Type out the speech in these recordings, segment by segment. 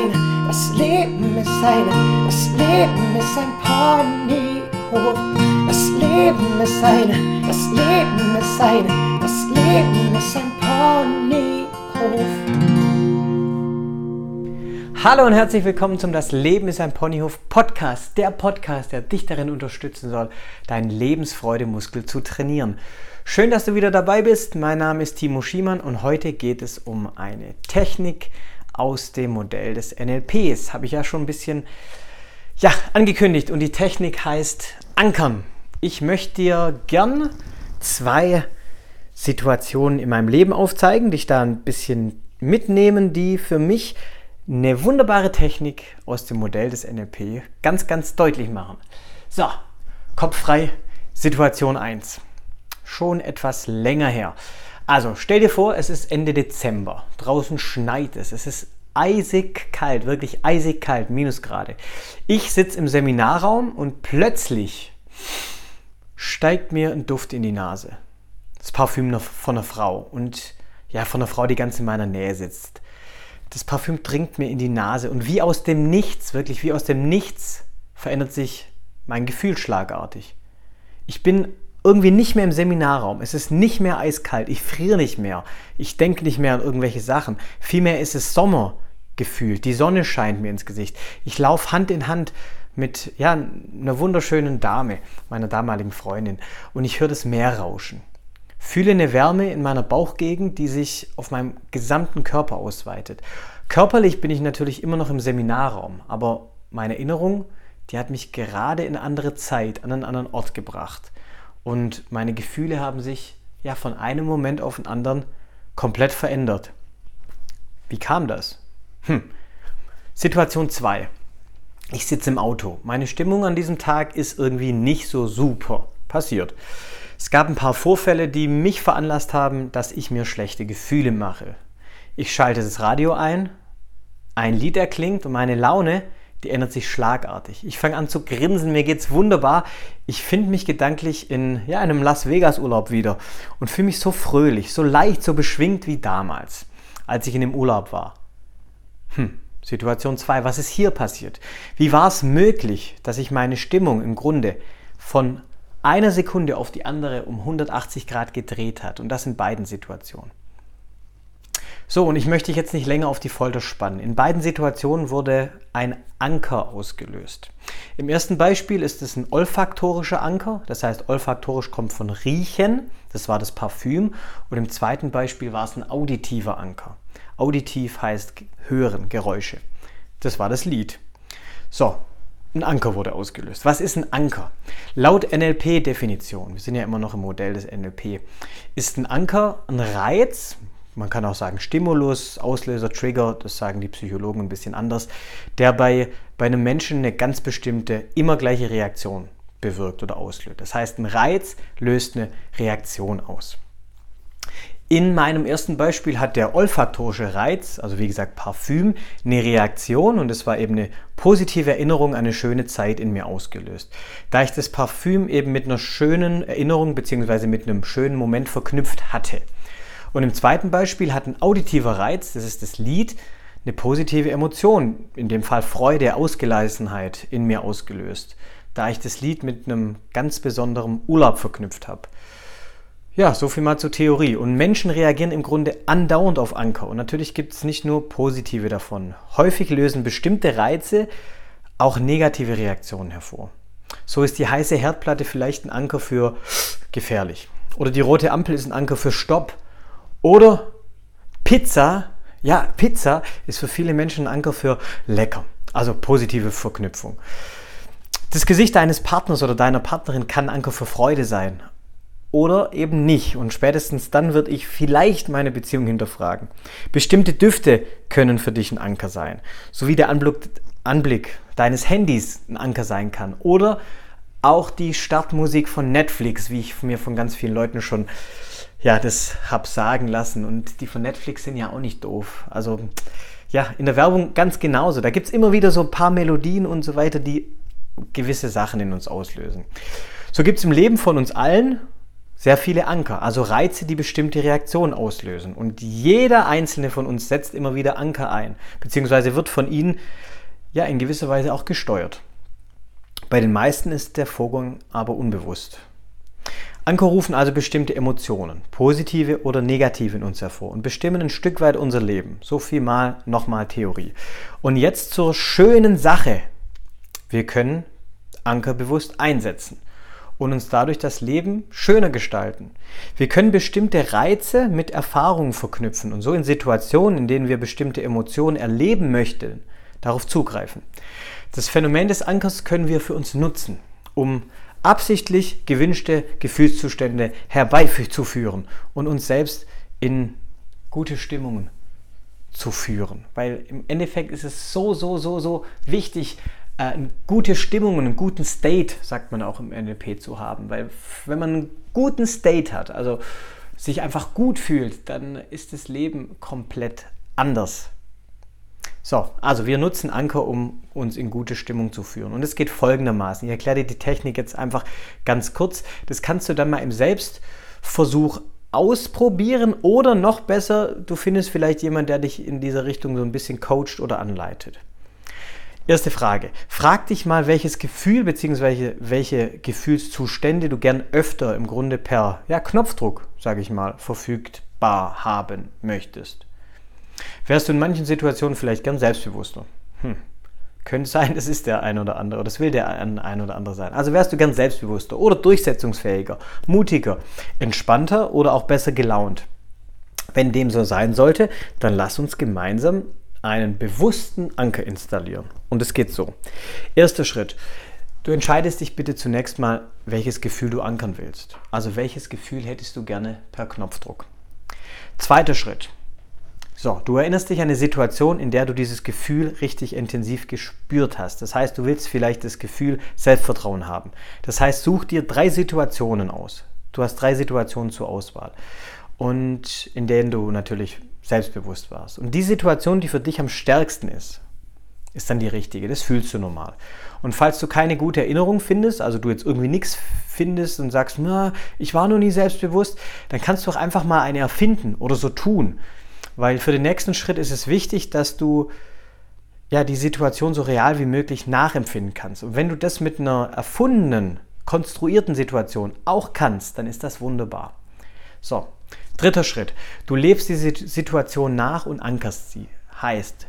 eine, das Leben ist eine, das Leben ist ein Ponyhof. Das Leben ist eine, das Leben ist eine, das Leben ist ein Ponyhof. Hallo und herzlich willkommen zum Das Leben ist ein Ponyhof Podcast, der Podcast, der dich darin unterstützen soll, deinen Lebensfreudemuskel zu trainieren. Schön, dass du wieder dabei bist. Mein Name ist Timo Schiemann und heute geht es um eine Technik, aus dem Modell des NLPs. Habe ich ja schon ein bisschen ja, angekündigt. Und die Technik heißt Ankern. Ich möchte dir gern zwei Situationen in meinem Leben aufzeigen, dich da ein bisschen mitnehmen, die für mich eine wunderbare Technik aus dem Modell des NLP ganz, ganz deutlich machen. So, Kopf frei, Situation 1. Schon etwas länger her. Also stell dir vor, es ist Ende Dezember. Draußen schneit es. Es ist eisig kalt, wirklich eisig kalt, Minusgrade. Ich sitze im Seminarraum und plötzlich steigt mir ein Duft in die Nase. Das Parfüm von einer Frau und ja, von einer Frau, die ganz in meiner Nähe sitzt. Das Parfüm dringt mir in die Nase und wie aus dem Nichts, wirklich wie aus dem Nichts, verändert sich mein Gefühl schlagartig. Ich bin irgendwie nicht mehr im Seminarraum. Es ist nicht mehr eiskalt. Ich friere nicht mehr. Ich denke nicht mehr an irgendwelche Sachen. Vielmehr ist es Sommer gefühlt. Die Sonne scheint mir ins Gesicht. Ich laufe Hand in Hand mit ja, einer wunderschönen Dame, meiner damaligen Freundin. Und ich höre das Meer rauschen. Fühle eine Wärme in meiner Bauchgegend, die sich auf meinem gesamten Körper ausweitet. Körperlich bin ich natürlich immer noch im Seminarraum, aber meine Erinnerung, die hat mich gerade in eine andere Zeit, an einen anderen Ort gebracht. Und meine Gefühle haben sich ja von einem Moment auf den anderen komplett verändert. Wie kam das? Hm. Situation 2. Ich sitze im Auto. Meine Stimmung an diesem Tag ist irgendwie nicht so super. Passiert. Es gab ein paar Vorfälle, die mich veranlasst haben, dass ich mir schlechte Gefühle mache. Ich schalte das Radio ein, ein Lied erklingt und meine Laune die ändert sich schlagartig. Ich fange an zu grinsen, mir geht's wunderbar. Ich finde mich gedanklich in ja, einem Las Vegas Urlaub wieder und fühle mich so fröhlich, so leicht, so beschwingt wie damals, als ich in dem Urlaub war. Hm, Situation 2, was ist hier passiert? Wie war es möglich, dass ich meine Stimmung im Grunde von einer Sekunde auf die andere um 180 Grad gedreht hat und das in beiden Situationen? So, und ich möchte dich jetzt nicht länger auf die Folter spannen. In beiden Situationen wurde ein Anker ausgelöst. Im ersten Beispiel ist es ein olfaktorischer Anker, das heißt, olfaktorisch kommt von riechen, das war das Parfüm. Und im zweiten Beispiel war es ein auditiver Anker. Auditiv heißt hören, Geräusche. Das war das Lied. So, ein Anker wurde ausgelöst. Was ist ein Anker? Laut NLP-Definition, wir sind ja immer noch im Modell des NLP, ist ein Anker ein Reiz, man kann auch sagen Stimulus, Auslöser, Trigger, das sagen die Psychologen ein bisschen anders, der bei, bei einem Menschen eine ganz bestimmte, immer gleiche Reaktion bewirkt oder auslöst. Das heißt, ein Reiz löst eine Reaktion aus. In meinem ersten Beispiel hat der olfaktorische Reiz, also wie gesagt Parfüm, eine Reaktion und es war eben eine positive Erinnerung an eine schöne Zeit in mir ausgelöst. Da ich das Parfüm eben mit einer schönen Erinnerung bzw. mit einem schönen Moment verknüpft hatte. Und im zweiten Beispiel hat ein auditiver Reiz, das ist das Lied, eine positive Emotion, in dem Fall Freude, Ausgelassenheit in mir ausgelöst, da ich das Lied mit einem ganz besonderen Urlaub verknüpft habe. Ja, so viel mal zur Theorie. Und Menschen reagieren im Grunde andauernd auf Anker. Und natürlich gibt es nicht nur positive davon. Häufig lösen bestimmte Reize auch negative Reaktionen hervor. So ist die heiße Herdplatte vielleicht ein Anker für gefährlich. Oder die rote Ampel ist ein Anker für Stopp. Oder Pizza, ja, Pizza ist für viele Menschen ein Anker für lecker, also positive Verknüpfung. Das Gesicht deines Partners oder deiner Partnerin kann Anker für Freude sein. Oder eben nicht. Und spätestens dann würde ich vielleicht meine Beziehung hinterfragen. Bestimmte Düfte können für dich ein Anker sein. So wie der Anblick, Anblick deines Handys ein Anker sein kann. Oder auch die Startmusik von Netflix, wie ich mir von ganz vielen Leuten schon ja, das habe sagen lassen. Und die von Netflix sind ja auch nicht doof. Also ja, in der Werbung ganz genauso. Da gibt es immer wieder so ein paar Melodien und so weiter, die gewisse Sachen in uns auslösen. So gibt es im Leben von uns allen sehr viele Anker, also Reize, die bestimmte Reaktionen auslösen. Und jeder einzelne von uns setzt immer wieder Anker ein, beziehungsweise wird von ihnen ja in gewisser Weise auch gesteuert. Bei den meisten ist der Vorgang aber unbewusst. Anker rufen also bestimmte Emotionen, positive oder negative in uns hervor und bestimmen ein Stück weit unser Leben. So viel mal nochmal Theorie. Und jetzt zur schönen Sache. Wir können Anker bewusst einsetzen und uns dadurch das Leben schöner gestalten. Wir können bestimmte Reize mit Erfahrungen verknüpfen und so in Situationen, in denen wir bestimmte Emotionen erleben möchten, darauf zugreifen. Das Phänomen des Ankers können wir für uns nutzen, um absichtlich gewünschte Gefühlszustände herbeizuführen und uns selbst in gute Stimmungen zu führen. Weil im Endeffekt ist es so, so, so, so wichtig, äh, eine gute Stimmung einen guten State, sagt man auch im NLP, zu haben. Weil wenn man einen guten State hat, also sich einfach gut fühlt, dann ist das Leben komplett anders. So, also wir nutzen Anker, um uns in gute Stimmung zu führen. Und es geht folgendermaßen. Ich erkläre dir die Technik jetzt einfach ganz kurz. Das kannst du dann mal im Selbstversuch ausprobieren oder noch besser, du findest vielleicht jemanden, der dich in dieser Richtung so ein bisschen coacht oder anleitet. Erste Frage. Frag dich mal, welches Gefühl bzw. welche Gefühlszustände du gern öfter im Grunde per ja, Knopfdruck, sage ich mal, verfügbar haben möchtest. Wärst du in manchen Situationen vielleicht gern selbstbewusster? Hm. Könnte sein, das ist der ein oder andere, das will der ein oder andere sein. Also wärst du gern selbstbewusster oder durchsetzungsfähiger, mutiger, entspannter oder auch besser gelaunt. Wenn dem so sein sollte, dann lass uns gemeinsam einen bewussten Anker installieren. Und es geht so. Erster Schritt. Du entscheidest dich bitte zunächst mal, welches Gefühl du ankern willst. Also welches Gefühl hättest du gerne per Knopfdruck. Zweiter Schritt. So, du erinnerst dich an eine Situation, in der du dieses Gefühl richtig intensiv gespürt hast. Das heißt, du willst vielleicht das Gefühl Selbstvertrauen haben. Das heißt, such dir drei Situationen aus. Du hast drei Situationen zur Auswahl und in denen du natürlich selbstbewusst warst. Und die Situation, die für dich am stärksten ist, ist dann die richtige. Das fühlst du normal. Und falls du keine gute Erinnerung findest, also du jetzt irgendwie nichts findest und sagst, na, ich war noch nie selbstbewusst, dann kannst du auch einfach mal eine erfinden oder so tun. Weil für den nächsten Schritt ist es wichtig, dass du ja die Situation so real wie möglich nachempfinden kannst. Und wenn du das mit einer erfundenen, konstruierten Situation auch kannst, dann ist das wunderbar. So, Dritter Schritt. Du lebst diese Situation nach und ankerst sie. Heißt,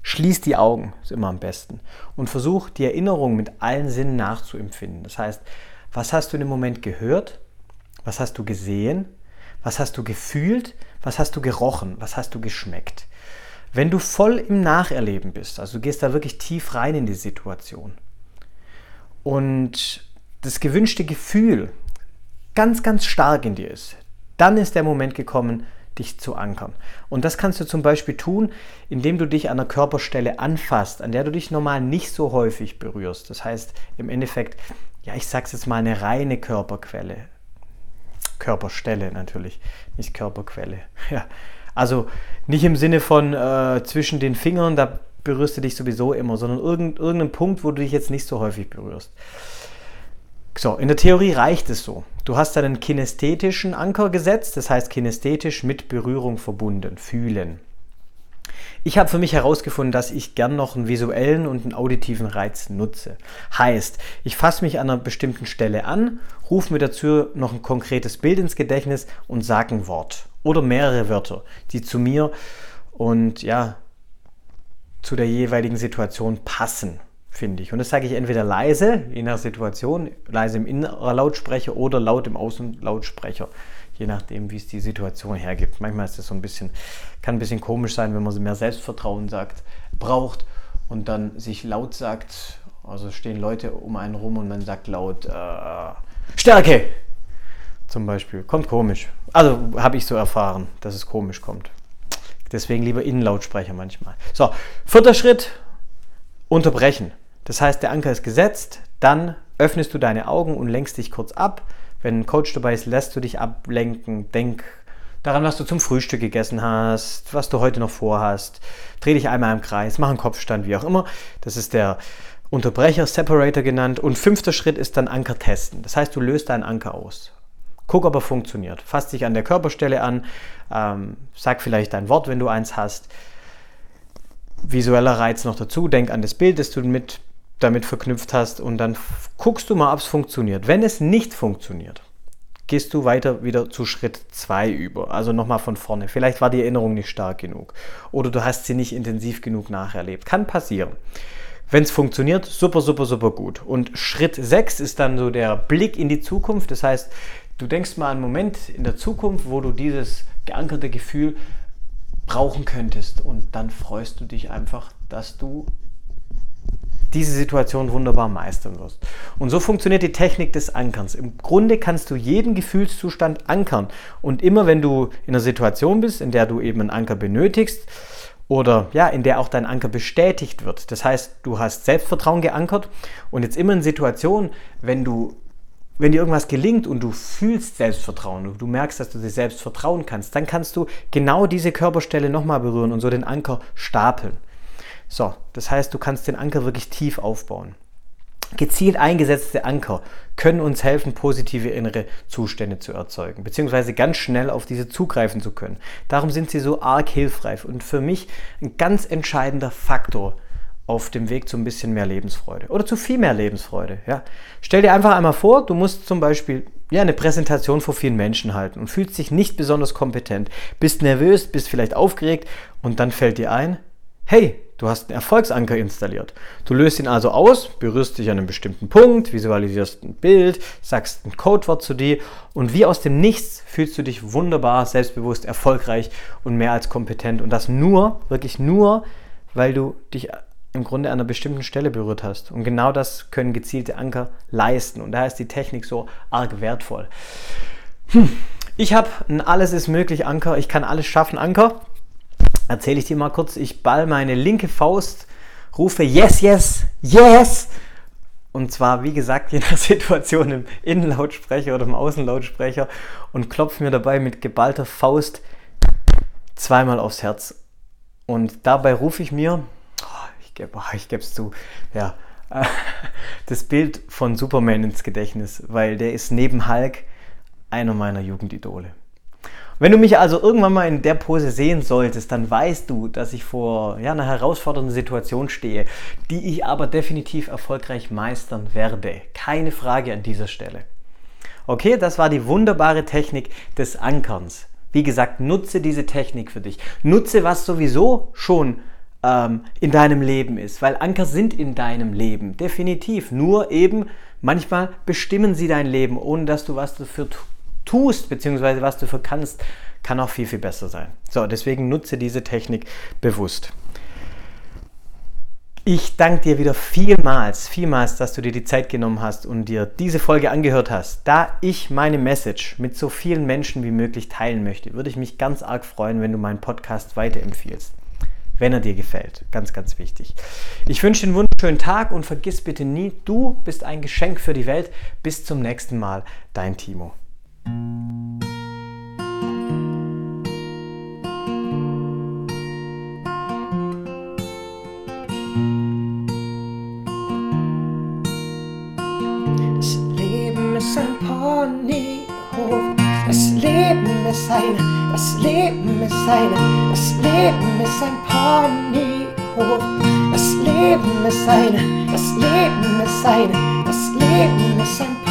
schließ die Augen, ist immer am besten. Und versuch die Erinnerung mit allen Sinnen nachzuempfinden. Das heißt, was hast du in dem Moment gehört? Was hast du gesehen? Was hast du gefühlt? Was hast du gerochen? Was hast du geschmeckt? Wenn du voll im Nacherleben bist, also du gehst da wirklich tief rein in die Situation und das gewünschte Gefühl ganz, ganz stark in dir ist, dann ist der Moment gekommen, dich zu ankern. Und das kannst du zum Beispiel tun, indem du dich an einer Körperstelle anfasst, an der du dich normal nicht so häufig berührst. Das heißt im Endeffekt, ja, ich sag's jetzt mal, eine reine Körperquelle. Körperstelle natürlich, nicht Körperquelle. Ja. Also nicht im Sinne von äh, zwischen den Fingern, da berührst du dich sowieso immer, sondern irgendeinen Punkt, wo du dich jetzt nicht so häufig berührst. So, in der Theorie reicht es so. Du hast einen kinästhetischen Anker gesetzt, das heißt kinästhetisch mit Berührung verbunden, fühlen. Ich habe für mich herausgefunden, dass ich gern noch einen visuellen und einen auditiven Reiz nutze. Heißt, ich fasse mich an einer bestimmten Stelle an, rufe mir dazu noch ein konkretes Bild ins Gedächtnis und sage ein Wort oder mehrere Wörter, die zu mir und ja, zu der jeweiligen Situation passen finde ich. Und das sage ich entweder leise, je nach Situation, leise im Innenlautsprecher oder laut im Außenlautsprecher, je nachdem, wie es die Situation hergibt. Manchmal ist das so ein bisschen, kann ein bisschen komisch sein, wenn man mehr Selbstvertrauen sagt, braucht und dann sich laut sagt, also stehen Leute um einen rum und man sagt laut äh, Stärke zum Beispiel. Kommt komisch. Also habe ich so erfahren, dass es komisch kommt. Deswegen lieber Innenlautsprecher manchmal. So, vierter Schritt, unterbrechen. Das heißt, der Anker ist gesetzt, dann öffnest du deine Augen und lenkst dich kurz ab. Wenn ein Coach dabei ist, lässt du dich ablenken. Denk daran, was du zum Frühstück gegessen hast, was du heute noch vorhast. Dreh dich einmal im Kreis, mach einen Kopfstand, wie auch immer. Das ist der Unterbrecher, Separator genannt. Und fünfter Schritt ist dann Anker testen. Das heißt, du löst deinen Anker aus. Guck, ob er funktioniert. Fass dich an der Körperstelle an, ähm, sag vielleicht ein Wort, wenn du eins hast. Visueller Reiz noch dazu, denk an das Bild, das du mit, damit verknüpft hast und dann guckst du mal, ob es funktioniert. Wenn es nicht funktioniert, gehst du weiter wieder zu Schritt 2 über. Also nochmal von vorne. Vielleicht war die Erinnerung nicht stark genug oder du hast sie nicht intensiv genug nacherlebt. Kann passieren. Wenn es funktioniert, super, super, super gut. Und Schritt 6 ist dann so der Blick in die Zukunft. Das heißt, du denkst mal einen Moment in der Zukunft, wo du dieses geankerte Gefühl brauchen könntest. Und dann freust du dich einfach, dass du diese Situation wunderbar meistern wirst. Und so funktioniert die Technik des Ankerns. Im Grunde kannst du jeden Gefühlszustand ankern. Und immer wenn du in einer Situation bist, in der du eben einen Anker benötigst, oder ja, in der auch dein Anker bestätigt wird. Das heißt, du hast Selbstvertrauen geankert und jetzt immer in Situationen, wenn du wenn dir irgendwas gelingt und du fühlst Selbstvertrauen, du merkst, dass du dir selbst vertrauen kannst, dann kannst du genau diese Körperstelle nochmal berühren und so den Anker stapeln. So, das heißt, du kannst den Anker wirklich tief aufbauen. Gezielt eingesetzte Anker können uns helfen, positive innere Zustände zu erzeugen, beziehungsweise ganz schnell auf diese zugreifen zu können. Darum sind sie so arg hilfreich und für mich ein ganz entscheidender Faktor auf dem Weg zu ein bisschen mehr Lebensfreude oder zu viel mehr Lebensfreude. Ja. Stell dir einfach einmal vor, du musst zum Beispiel ja, eine Präsentation vor vielen Menschen halten und fühlst dich nicht besonders kompetent, bist nervös, bist vielleicht aufgeregt und dann fällt dir ein, hey, Du hast einen Erfolgsanker installiert. Du löst ihn also aus, berührst dich an einem bestimmten Punkt, visualisierst ein Bild, sagst ein Codewort zu dir und wie aus dem Nichts fühlst du dich wunderbar, selbstbewusst, erfolgreich und mehr als kompetent. Und das nur, wirklich nur, weil du dich im Grunde an einer bestimmten Stelle berührt hast. Und genau das können gezielte Anker leisten. Und daher ist die Technik so arg wertvoll. Hm. Ich habe ein Alles ist möglich Anker. Ich kann alles schaffen Anker erzähle ich dir mal kurz. Ich ball meine linke Faust, rufe Yes, Yes, Yes. Und zwar, wie gesagt, je nach Situation im Innenlautsprecher oder im Außenlautsprecher und klopfe mir dabei mit geballter Faust zweimal aufs Herz. Und dabei rufe ich mir, oh, ich gebe es zu, ja, das Bild von Superman ins Gedächtnis, weil der ist neben Hulk einer meiner Jugendidole. Wenn du mich also irgendwann mal in der Pose sehen solltest, dann weißt du, dass ich vor ja, einer herausfordernden Situation stehe, die ich aber definitiv erfolgreich meistern werde. Keine Frage an dieser Stelle. Okay, das war die wunderbare Technik des Ankerns. Wie gesagt, nutze diese Technik für dich. Nutze, was sowieso schon ähm, in deinem Leben ist, weil Anker sind in deinem Leben, definitiv. Nur eben, manchmal bestimmen sie dein Leben, ohne dass du was dafür tust beziehungsweise was du für kannst, kann auch viel, viel besser sein. So, deswegen nutze diese Technik bewusst. Ich danke dir wieder vielmals, vielmals, dass du dir die Zeit genommen hast und dir diese Folge angehört hast. Da ich meine Message mit so vielen Menschen wie möglich teilen möchte, würde ich mich ganz arg freuen, wenn du meinen Podcast weiterempfiehlst. Wenn er dir gefällt. Ganz, ganz wichtig. Ich wünsche dir einen wunderschönen Tag und vergiss bitte nie, du bist ein Geschenk für die Welt. Bis zum nächsten Mal, dein Timo. Das Leben ist ein Ponyhof. Das Leben ist eine, das Leben ist eine, das Leben ist ein Ponyhof. Das Leben ist eine, das Leben ist eine, das Leben ist ein